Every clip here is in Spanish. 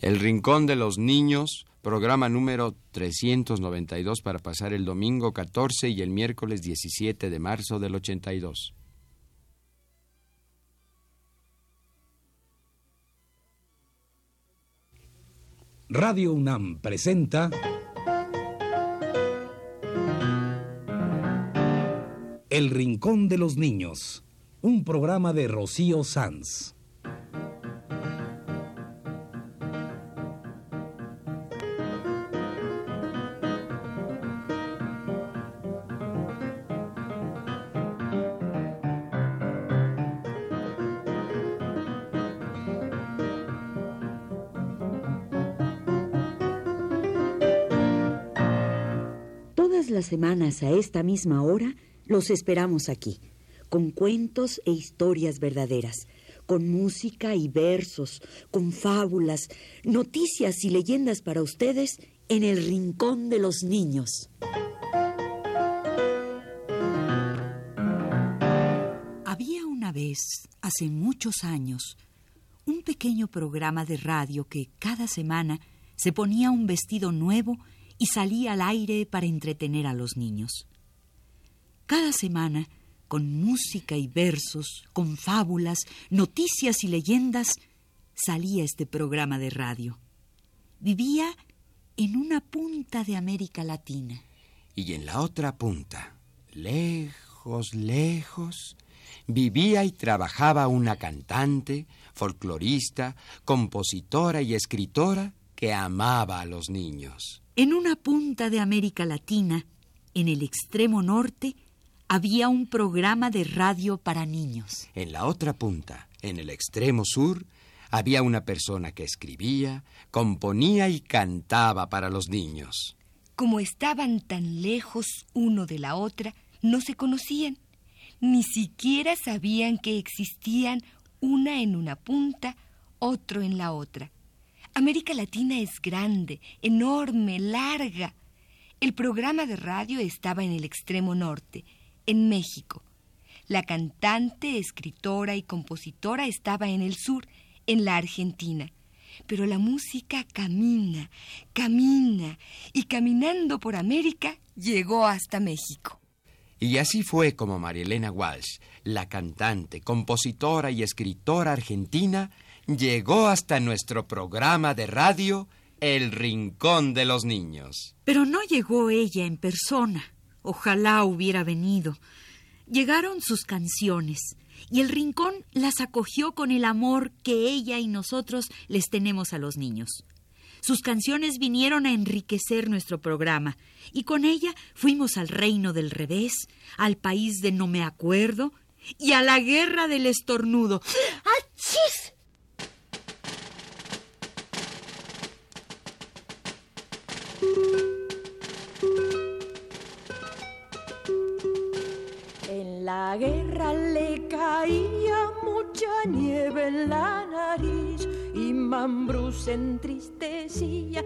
El Rincón de los Niños, programa número 392 para pasar el domingo 14 y el miércoles 17 de marzo del 82. Radio UNAM presenta El Rincón de los Niños, un programa de Rocío Sanz. A esta misma hora los esperamos aquí, con cuentos e historias verdaderas, con música y versos, con fábulas, noticias y leyendas para ustedes en el Rincón de los Niños. Había una vez, hace muchos años, un pequeño programa de radio que cada semana se ponía un vestido nuevo y salía al aire para entretener a los niños. Cada semana, con música y versos, con fábulas, noticias y leyendas, salía este programa de radio. Vivía en una punta de América Latina. Y en la otra punta, lejos, lejos, vivía y trabajaba una cantante, folclorista, compositora y escritora que amaba a los niños. En una punta de América Latina, en el extremo norte, había un programa de radio para niños. En la otra punta, en el extremo sur, había una persona que escribía, componía y cantaba para los niños. Como estaban tan lejos uno de la otra, no se conocían. Ni siquiera sabían que existían una en una punta, otro en la otra. América Latina es grande, enorme, larga. El programa de radio estaba en el extremo norte, en México. La cantante, escritora y compositora estaba en el sur, en la Argentina. Pero la música camina, camina, y caminando por América llegó hasta México. Y así fue como Marielena Walsh, la cantante, compositora y escritora argentina, llegó hasta nuestro programa de radio El Rincón de los Niños. Pero no llegó ella en persona. Ojalá hubiera venido. Llegaron sus canciones y el rincón las acogió con el amor que ella y nosotros les tenemos a los niños. Sus canciones vinieron a enriquecer nuestro programa y con ella fuimos al reino del revés, al país de no me acuerdo y a la guerra del estornudo. ¡Achis! La guerra le caía mucha nieve en la nariz y Mambrú se entristecía.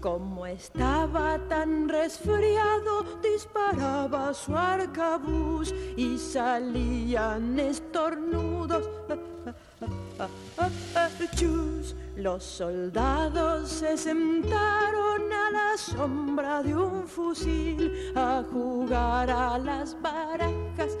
Como estaba tan resfriado, disparaba su arcabuz y salían estornudos. Los soldados se sentaron a sombra de un fusil a jugar a las barajas.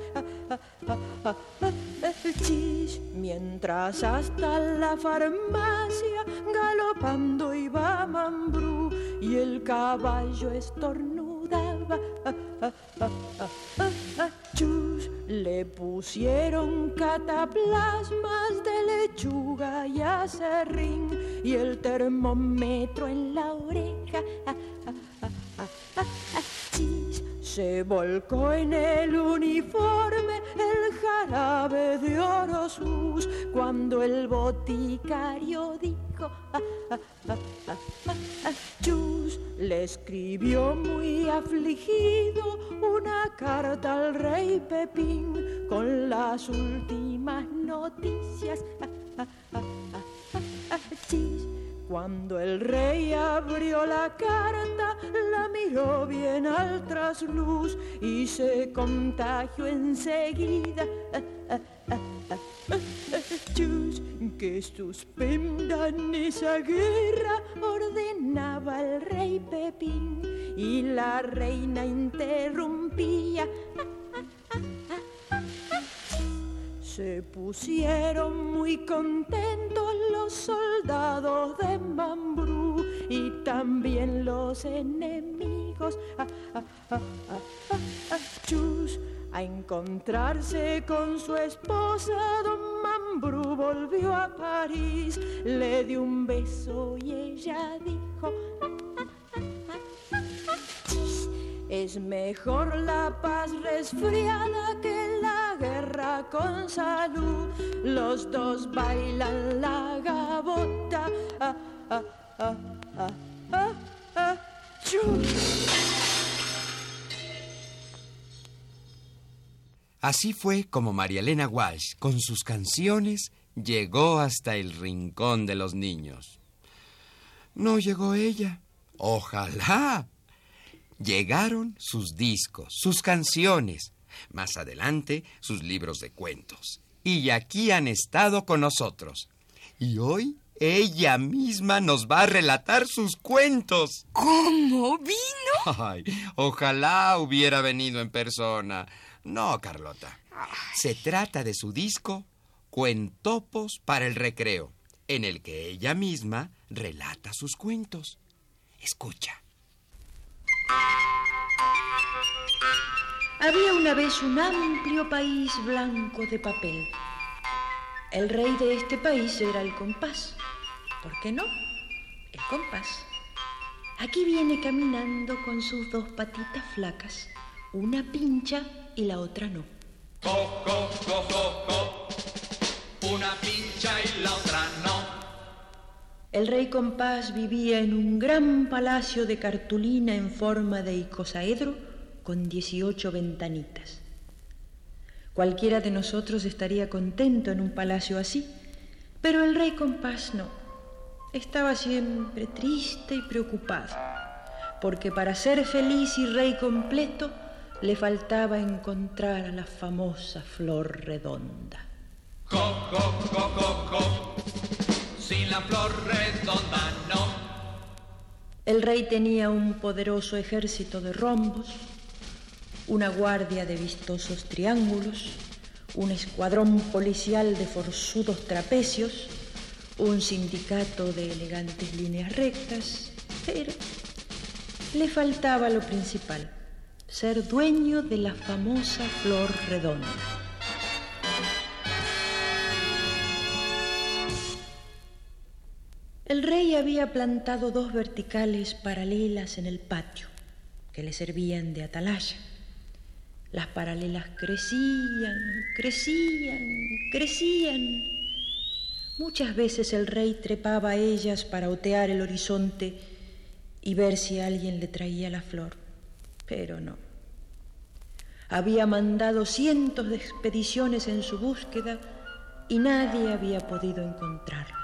Mientras hasta la farmacia galopando iba Mambrú y el caballo estornudaba. Le pusieron cataplasmas de lechuga y acerrín y el termómetro en la oreja. Chis, se volcó en el uniforme el jarabe de Orosus cuando el boticario dijo le escribió muy afligido una carta al rey Pepín con las últimas noticias. Cuando el rey abrió la carta, la miró bien al trasluz y se contagió enseguida. Que suspendan esa guerra, ordenaba el rey Pepín y la reina interrumpía. Se pusieron muy contentos los soldados de Mambrú y también los enemigos. Ah, ah, ah, a encontrarse con su esposa, don Mambrú volvió a París, le dio un beso y ella dijo, es mejor la paz resfriada que la guerra con salud. Los dos bailan la. Ah, ah, ah, ah, ah, Así fue como María Elena Walsh, con sus canciones, llegó hasta el rincón de los niños. No llegó ella. Ojalá. Llegaron sus discos, sus canciones, más adelante sus libros de cuentos. Y aquí han estado con nosotros. Y hoy ella misma nos va a relatar sus cuentos. ¿Cómo vino? Ay, ojalá hubiera venido en persona. No, Carlota. Se trata de su disco Cuentopos para el Recreo, en el que ella misma relata sus cuentos. Escucha. Había una vez un amplio país blanco de papel. El rey de este país era el compás. ¿Por qué no? El compás. Aquí viene caminando con sus dos patitas flacas, una pincha y la otra no. Co, co, co, co, Una pincha y la otra no. El rey compás vivía en un gran palacio de cartulina en forma de icosaedro con 18 ventanitas. Cualquiera de nosotros estaría contento en un palacio así, pero el rey compás no. Estaba siempre triste y preocupado, porque para ser feliz y rey completo, le faltaba encontrar a la famosa flor redonda. Co, co, co, co, Sin la flor redonda no. El rey tenía un poderoso ejército de rombos, una guardia de vistosos triángulos, un escuadrón policial de forzudos trapecios, un sindicato de elegantes líneas rectas, pero le faltaba lo principal, ser dueño de la famosa flor redonda. El rey había plantado dos verticales paralelas en el patio que le servían de atalaya. Las paralelas crecían, crecían, crecían. Muchas veces el rey trepaba a ellas para otear el horizonte y ver si alguien le traía la flor pero no. Había mandado cientos de expediciones en su búsqueda y nadie había podido encontrarla.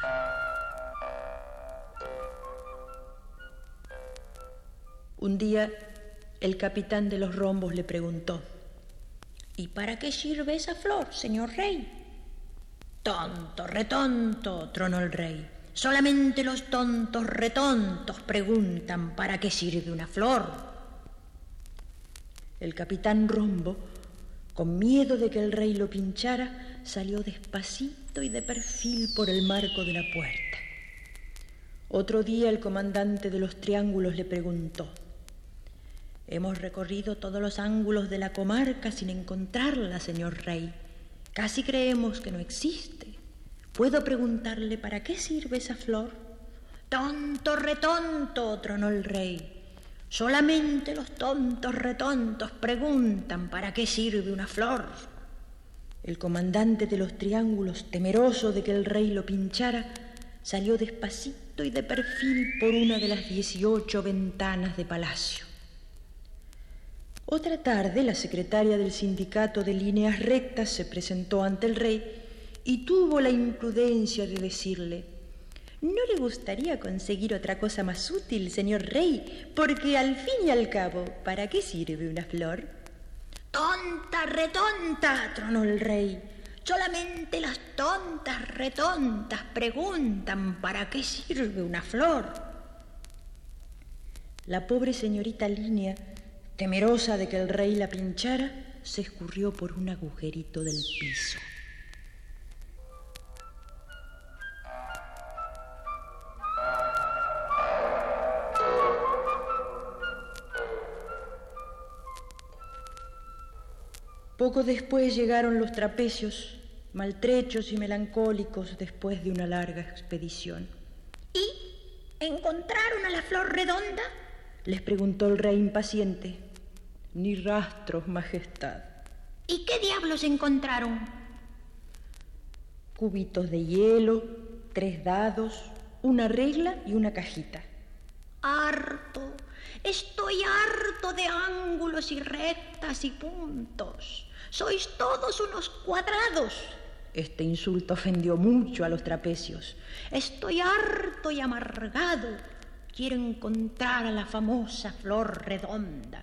Un día el capitán de los rombos le preguntó, ¿Y para qué sirve esa flor, señor rey? Tonto, retonto, tronó el rey. Solamente los tontos retontos preguntan para qué sirve una flor. El capitán Rombo, con miedo de que el rey lo pinchara, salió despacito y de perfil por el marco de la puerta. Otro día el comandante de los triángulos le preguntó, Hemos recorrido todos los ángulos de la comarca sin encontrarla, señor rey. Casi creemos que no existe. ¿Puedo preguntarle para qué sirve esa flor? Tonto, retonto, tronó el rey. Solamente los tontos retontos preguntan para qué sirve una flor. El comandante de los triángulos, temeroso de que el rey lo pinchara, salió despacito y de perfil por una de las dieciocho ventanas de palacio. Otra tarde, la secretaria del sindicato de líneas rectas se presentó ante el rey y tuvo la imprudencia de decirle, ¿No le gustaría conseguir otra cosa más útil, señor rey? Porque al fin y al cabo, ¿para qué sirve una flor? Tonta, retonta, tronó el rey. Solamente las tontas, retontas preguntan para qué sirve una flor. La pobre señorita Línea, temerosa de que el rey la pinchara, se escurrió por un agujerito del piso. Poco después llegaron los trapecios, maltrechos y melancólicos después de una larga expedición. ¿Y encontraron a la flor redonda? Les preguntó el rey impaciente. Ni rastros, Majestad. ¿Y qué diablos encontraron? Cubitos de hielo, tres dados, una regla y una cajita. Harto, estoy harto de ángulos y rectas y puntos. Sois todos unos cuadrados. Este insulto ofendió mucho a los trapecios. Estoy harto y amargado. Quiero encontrar a la famosa flor redonda.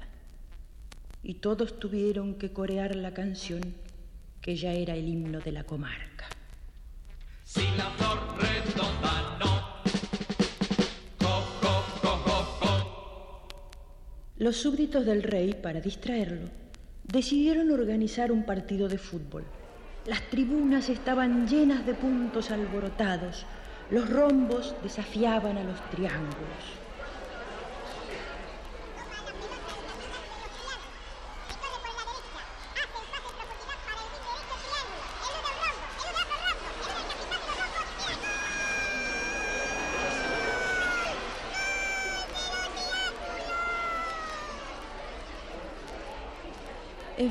Y todos tuvieron que corear la canción que ya era el himno de la comarca. Sin la flor redonda no. Co, co, co, co, co. Los súbditos del rey, para distraerlo, decidieron organizar un partido de fútbol. Las tribunas estaban llenas de puntos alborotados. Los rombos desafiaban a los triángulos.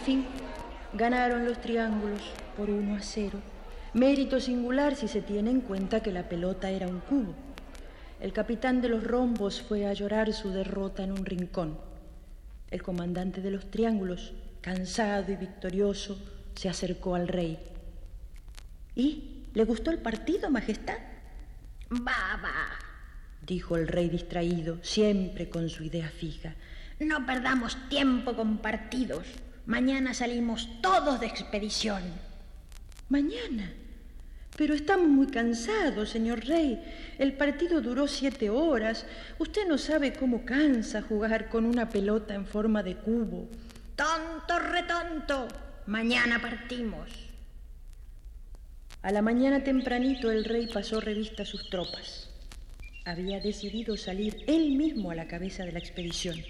Fin, ganaron los triángulos por 1 a 0. Mérito singular si se tiene en cuenta que la pelota era un cubo. El capitán de los rombos fue a llorar su derrota en un rincón. El comandante de los triángulos, cansado y victorioso, se acercó al rey. ¿Y? ¿Le gustó el partido, Majestad? Baba, dijo el rey distraído, siempre con su idea fija. no perdamos tiempo con partidos. Mañana salimos todos de expedición. Mañana. Pero estamos muy cansados, señor rey. El partido duró siete horas. Usted no sabe cómo cansa jugar con una pelota en forma de cubo. Tonto, retonto. Mañana partimos. A la mañana tempranito el rey pasó revista a sus tropas. Había decidido salir él mismo a la cabeza de la expedición.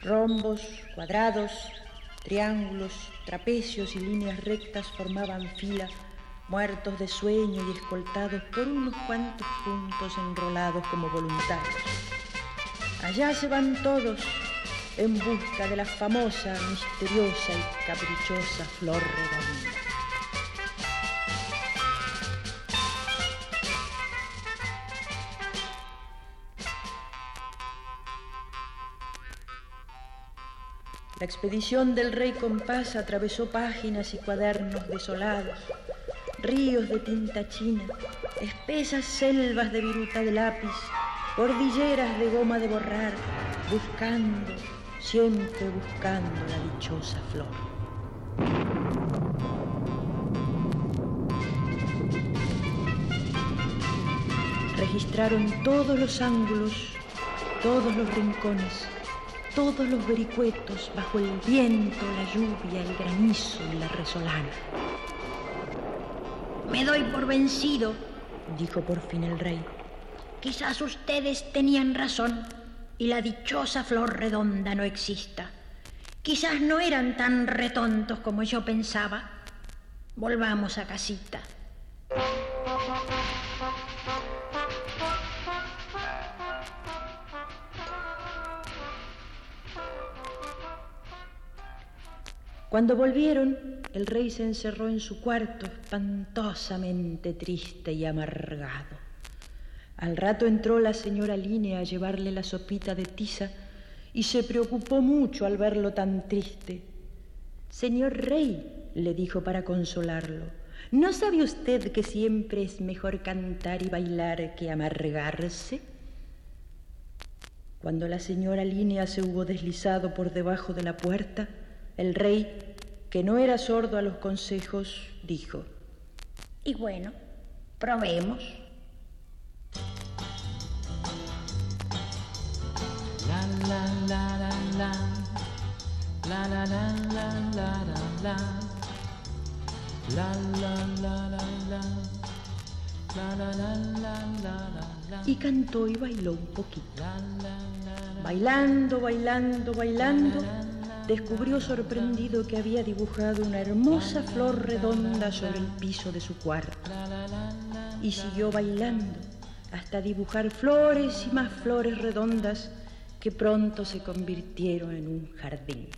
Rombos, cuadrados, triángulos, trapecios y líneas rectas formaban fila, muertos de sueño y escoltados por unos cuantos puntos enrolados como voluntarios. Allá se van todos en busca de la famosa, misteriosa y caprichosa flor redonda. La expedición del rey Compás atravesó páginas y cuadernos desolados, ríos de tinta china, espesas selvas de viruta de lápiz, cordilleras de goma de borrar, buscando, siempre buscando la dichosa flor. Registraron todos los ángulos, todos los rincones, todos los vericuetos bajo el viento, la lluvia, el granizo y la resolana. Me doy por vencido. Dijo por fin el rey. Quizás ustedes tenían razón y la dichosa flor redonda no exista. Quizás no eran tan retontos como yo pensaba. Volvamos a casita. Cuando volvieron, el rey se encerró en su cuarto, espantosamente triste y amargado. Al rato entró la señora Línea a llevarle la sopita de tiza y se preocupó mucho al verlo tan triste. Señor rey, le dijo para consolarlo, ¿no sabe usted que siempre es mejor cantar y bailar que amargarse? Cuando la señora Línea se hubo deslizado por debajo de la puerta, el rey, que no era sordo a los consejos, dijo, Y bueno, probemos. y cantó y bailó un poquito. Bailando, bailando, bailando, descubrió sorprendido que había dibujado una hermosa flor redonda sobre el piso de su cuarto. Y siguió bailando hasta dibujar flores y más flores redondas que pronto se convirtieron en un jardín.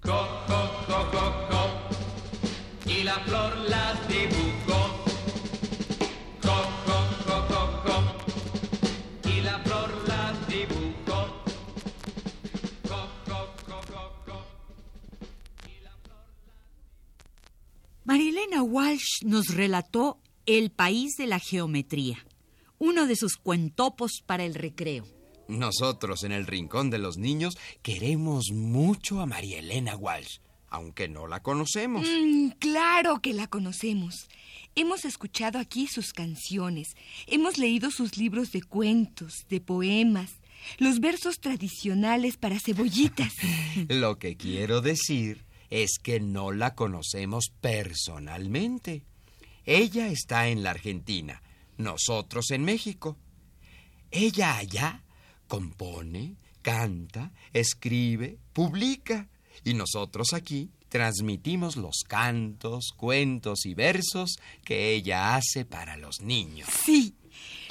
Co, co, co. Y la flor la dibujó. Marilena Walsh nos relató El país de la geometría, uno de sus cuentopos para el recreo. Nosotros en el Rincón de los Niños queremos mucho a María Elena Walsh, aunque no la conocemos. Mm, claro que la conocemos. Hemos escuchado aquí sus canciones, hemos leído sus libros de cuentos, de poemas, los versos tradicionales para cebollitas. Lo que quiero decir es que no la conocemos personalmente. Ella está en la Argentina, nosotros en México. Ella allá compone, canta, escribe, publica y nosotros aquí transmitimos los cantos, cuentos y versos que ella hace para los niños. Sí,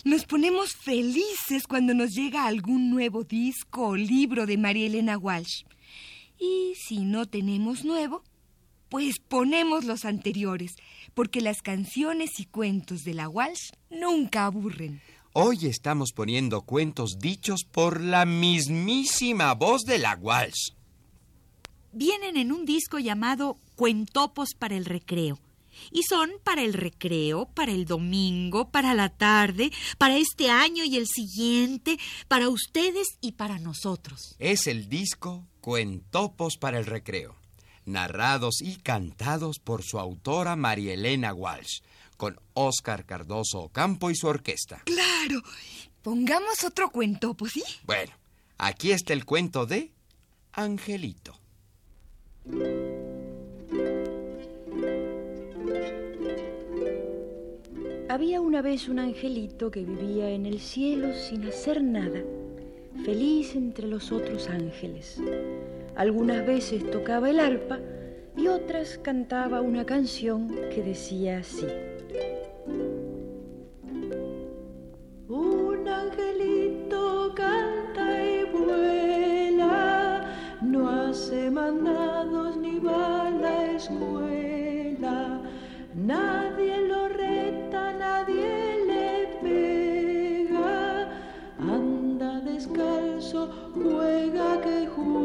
nos ponemos felices cuando nos llega algún nuevo disco o libro de María Elena Walsh. Y si no tenemos nuevo, pues ponemos los anteriores, porque las canciones y cuentos de la Walsh nunca aburren. Hoy estamos poniendo cuentos dichos por la mismísima voz de la Walsh. Vienen en un disco llamado Cuentopos para el recreo. Y son para el recreo, para el domingo, para la tarde, para este año y el siguiente, para ustedes y para nosotros. Es el disco Cuentopos para el Recreo, narrados y cantados por su autora María Elena Walsh, con Oscar Cardoso Ocampo y su orquesta. Claro, pongamos otro cuento, pues sí. Bueno, aquí está el cuento de Angelito. Había una vez un angelito que vivía en el cielo sin hacer nada, feliz entre los otros ángeles. Algunas veces tocaba el arpa y otras cantaba una canción que decía así. Un angelito canta y vuela, no hace mandados ni va a la escuela. Nadie juega que juega.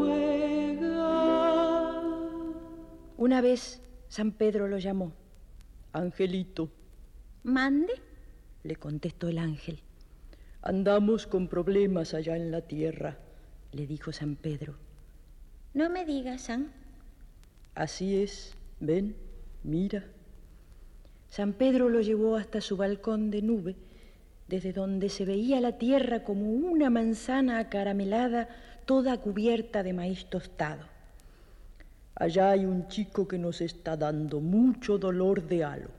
Una vez San Pedro lo llamó. Angelito, ¿Mande? le contestó el ángel. Andamos con problemas allá en la tierra, le dijo San Pedro. No me digas, San. Así es, ven, mira. San Pedro lo llevó hasta su balcón de nube, desde donde se veía la tierra como una manzana acaramelada, toda cubierta de maíz tostado. Allá hay un chico que nos está dando mucho dolor de halo,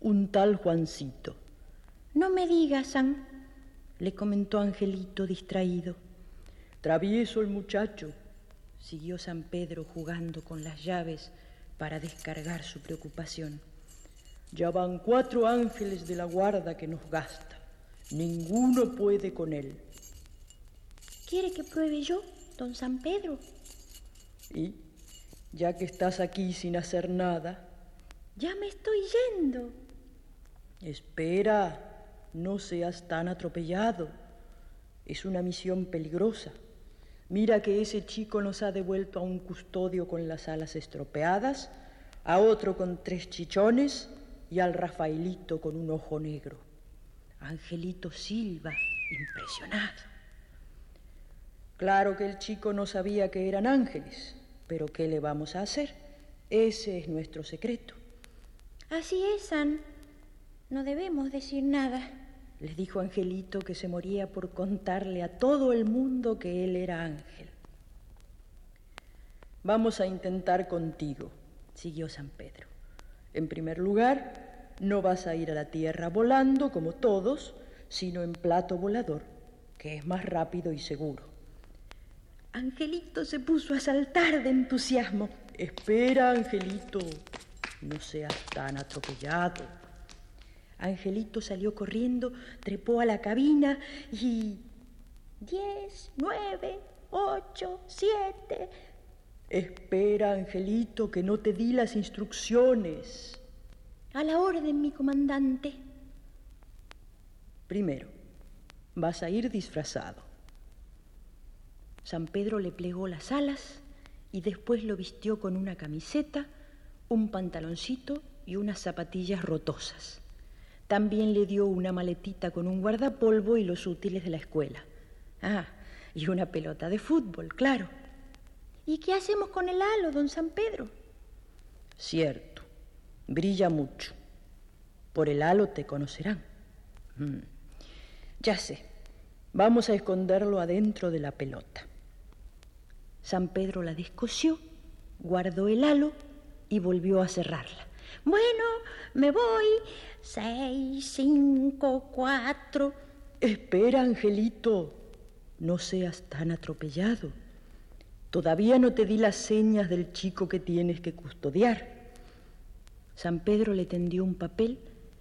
un tal Juancito. No me digas, San. le comentó Angelito distraído. Travieso el muchacho, siguió San Pedro jugando con las llaves para descargar su preocupación. Ya van cuatro ángeles de la guarda que nos gasta. Ninguno puede con él. ¿Quiere que pruebe yo, don San Pedro? Y, ya que estás aquí sin hacer nada, Ya me estoy yendo. espera, no seas tan atropellado. Es una misión peligrosa. Mira que ese chico nos ha devuelto a un custodio con las alas estropeadas, a otro con tres chichones y al Rafaelito con un ojo negro. Angelito Silva, impresionado. Claro que el chico no sabía que eran ángeles, pero ¿qué le vamos a hacer? Ese es nuestro secreto. Así es, San. No debemos decir nada. Les dijo Angelito que se moría por contarle a todo el mundo que él era ángel. Vamos a intentar contigo, siguió San Pedro. En primer lugar, no vas a ir a la tierra volando como todos, sino en plato volador, que es más rápido y seguro. Angelito se puso a saltar de entusiasmo. Espera, Angelito, no seas tan atropellado. Angelito salió corriendo, trepó a la cabina y... Diez, nueve, ocho, siete... Espera, Angelito, que no te di las instrucciones. A la orden, mi comandante. Primero, vas a ir disfrazado. San Pedro le plegó las alas y después lo vistió con una camiseta, un pantaloncito y unas zapatillas rotosas. También le dio una maletita con un guardapolvo y los útiles de la escuela. Ah, y una pelota de fútbol, claro. ¿Y qué hacemos con el halo, don San Pedro? Cierto, brilla mucho. Por el halo te conocerán. Mm. Ya sé, vamos a esconderlo adentro de la pelota. San Pedro la descosió, guardó el halo y volvió a cerrarla. Bueno, me voy. Seis, cinco, cuatro. Espera, Angelito. No seas tan atropellado. Todavía no te di las señas del chico que tienes que custodiar. San Pedro le tendió un papel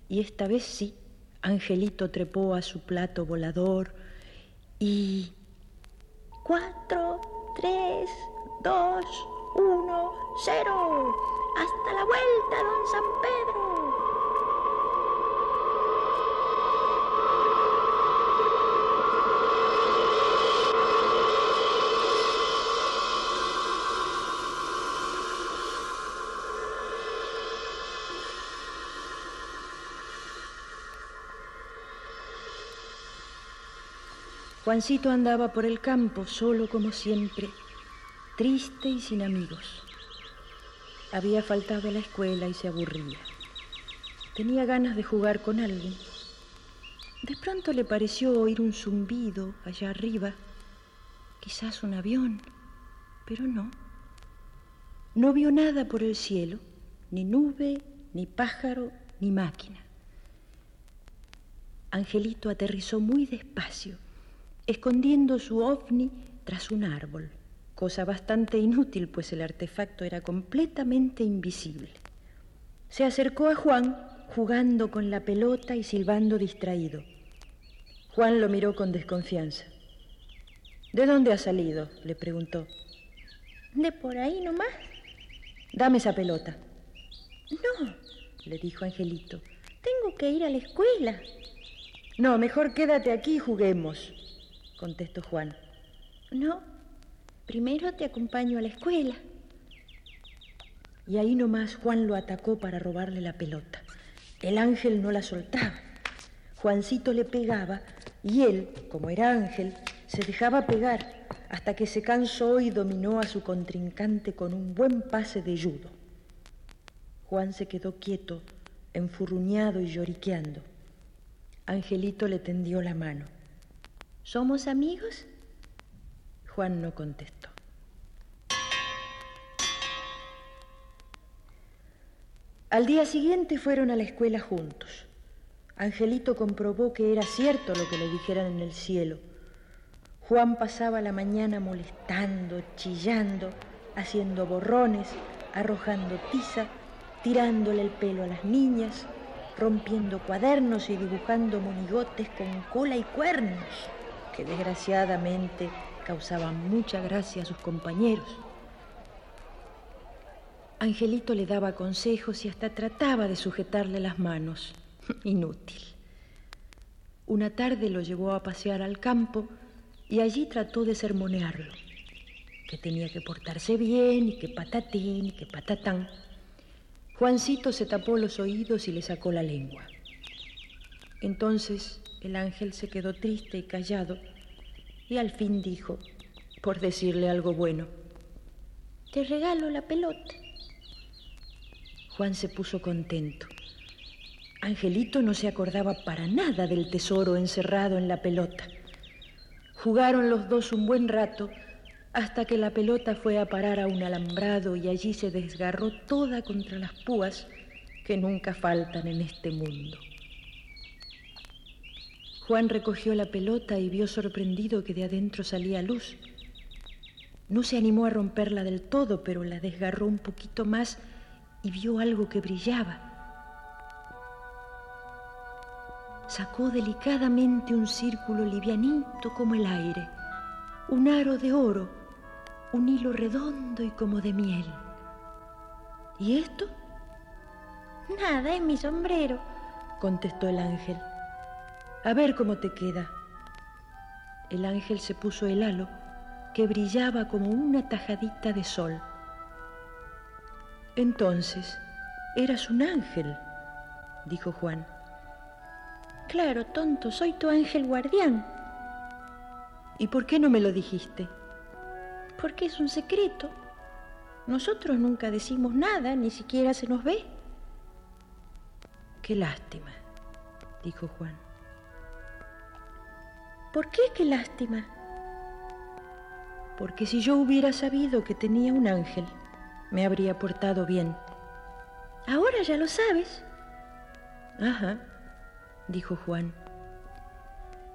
y esta vez sí, Angelito trepó a su plato volador y... Cuatro, tres, dos, uno, cero. Hasta la vuelta, don San Pedro. Juancito andaba por el campo solo como siempre, triste y sin amigos. Había faltado a la escuela y se aburría. Tenía ganas de jugar con alguien. De pronto le pareció oír un zumbido allá arriba, quizás un avión, pero no. No vio nada por el cielo, ni nube, ni pájaro, ni máquina. Angelito aterrizó muy despacio escondiendo su ovni tras un árbol, cosa bastante inútil, pues el artefacto era completamente invisible. Se acercó a Juan, jugando con la pelota y silbando distraído. Juan lo miró con desconfianza. ¿De dónde ha salido? le preguntó. De por ahí nomás. Dame esa pelota. No, le dijo Angelito. Tengo que ir a la escuela. No, mejor quédate aquí y juguemos contestó Juan. No, primero te acompaño a la escuela. Y ahí nomás Juan lo atacó para robarle la pelota. El ángel no la soltaba. Juancito le pegaba y él, como era ángel, se dejaba pegar hasta que se cansó y dominó a su contrincante con un buen pase de judo. Juan se quedó quieto, enfurruñado y lloriqueando. Angelito le tendió la mano. ¿Somos amigos? Juan no contestó. Al día siguiente fueron a la escuela juntos. Angelito comprobó que era cierto lo que le dijeran en el cielo. Juan pasaba la mañana molestando, chillando, haciendo borrones, arrojando tiza, tirándole el pelo a las niñas, rompiendo cuadernos y dibujando monigotes con cola y cuernos que desgraciadamente causaban mucha gracia a sus compañeros. Angelito le daba consejos y hasta trataba de sujetarle las manos. Inútil. Una tarde lo llevó a pasear al campo y allí trató de sermonearlo, que tenía que portarse bien y que patatín y que patatán. Juancito se tapó los oídos y le sacó la lengua. Entonces el ángel se quedó triste y callado y al fin dijo, por decirle algo bueno, Te regalo la pelota. Juan se puso contento. Angelito no se acordaba para nada del tesoro encerrado en la pelota. Jugaron los dos un buen rato hasta que la pelota fue a parar a un alambrado y allí se desgarró toda contra las púas que nunca faltan en este mundo. Juan recogió la pelota y vio sorprendido que de adentro salía luz. No se animó a romperla del todo, pero la desgarró un poquito más y vio algo que brillaba. Sacó delicadamente un círculo livianito como el aire, un aro de oro, un hilo redondo y como de miel. ¿Y esto? Nada, es mi sombrero, contestó el ángel. A ver cómo te queda. El ángel se puso el halo, que brillaba como una tajadita de sol. Entonces, eras un ángel, dijo Juan. Claro, tonto, soy tu ángel guardián. ¿Y por qué no me lo dijiste? Porque es un secreto. Nosotros nunca decimos nada, ni siquiera se nos ve. Qué lástima, dijo Juan. ¿Por qué qué lástima? Porque si yo hubiera sabido que tenía un ángel, me habría portado bien. Ahora ya lo sabes. Ajá, dijo Juan.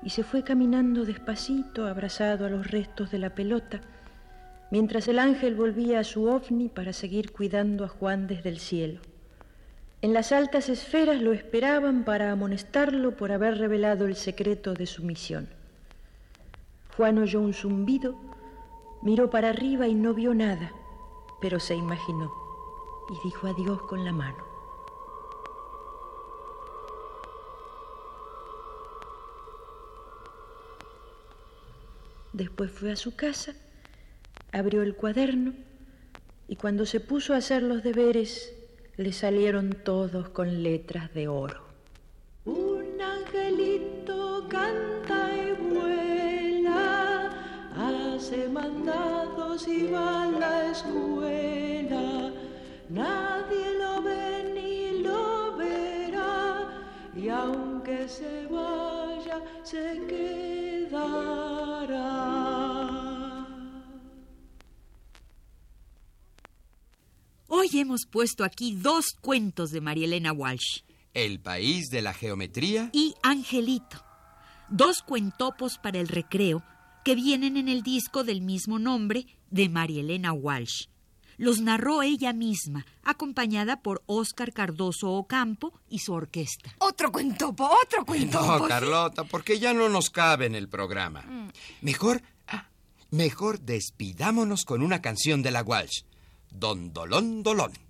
Y se fue caminando despacito, abrazado a los restos de la pelota, mientras el ángel volvía a su ovni para seguir cuidando a Juan desde el cielo. En las altas esferas lo esperaban para amonestarlo por haber revelado el secreto de su misión. Juan oyó un zumbido, miró para arriba y no vio nada, pero se imaginó y dijo adiós con la mano. Después fue a su casa, abrió el cuaderno y cuando se puso a hacer los deberes le salieron todos con letras de oro. Hace mandados y va a la escuela. Nadie lo ve ni lo verá, y aunque se vaya, se quedará. Hoy hemos puesto aquí dos cuentos de María Elena Walsh El país de la geometría. y Angelito, dos cuentopos para el recreo que vienen en el disco del mismo nombre de María Elena Walsh. Los narró ella misma, acompañada por Óscar Cardoso Ocampo y su orquesta. Otro cuentopo, otro cuentopo. No, Carlota, porque ya no nos cabe en el programa. Mejor, ah, mejor despidámonos con una canción de la Walsh. Don Dolón Dolón.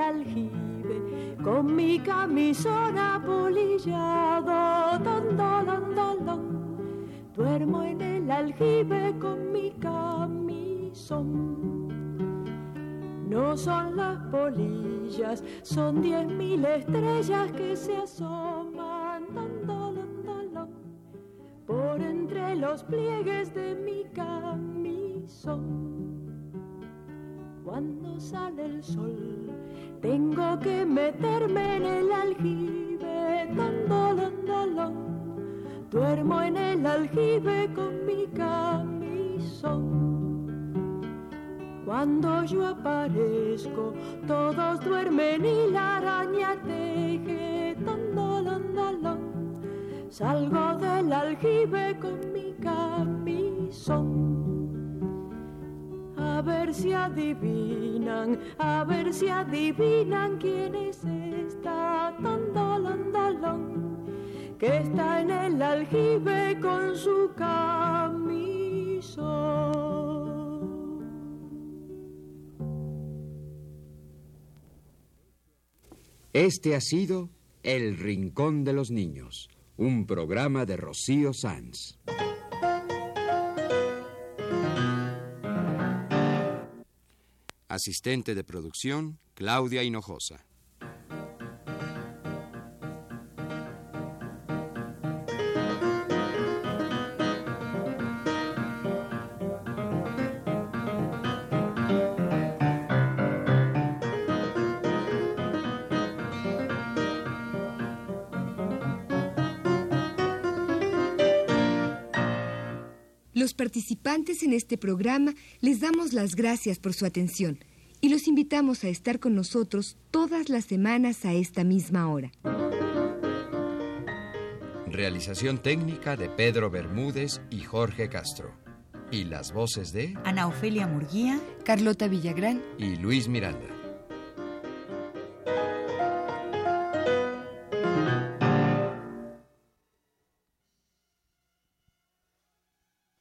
Aljibe con mi camisón apolillado, don, dolón, dolón. Duermo en el aljibe con mi camisón. No son las polillas, son diez mil estrellas que se asoman, don, dolón, dolón, por entre los pliegues de mi camisón. Cuando sale el sol, tengo que meterme en el aljibe, don, dolón. Duermo en el aljibe con mi camisón. Cuando yo aparezco, todos duermen y la araña teje, don, dolón. Salgo del aljibe con mi camisón. A ver si adivinan, a ver si adivinan quién es esta tan dolón, dolón, que está en el aljibe con su camisón. Este ha sido El Rincón de los Niños, un programa de Rocío Sanz. Asistente de producción, Claudia Hinojosa. Participantes en este programa les damos las gracias por su atención y los invitamos a estar con nosotros todas las semanas a esta misma hora. Realización técnica de Pedro Bermúdez y Jorge Castro. Y las voces de Ana Ofelia Murguía, Carlota Villagrán y Luis Miranda.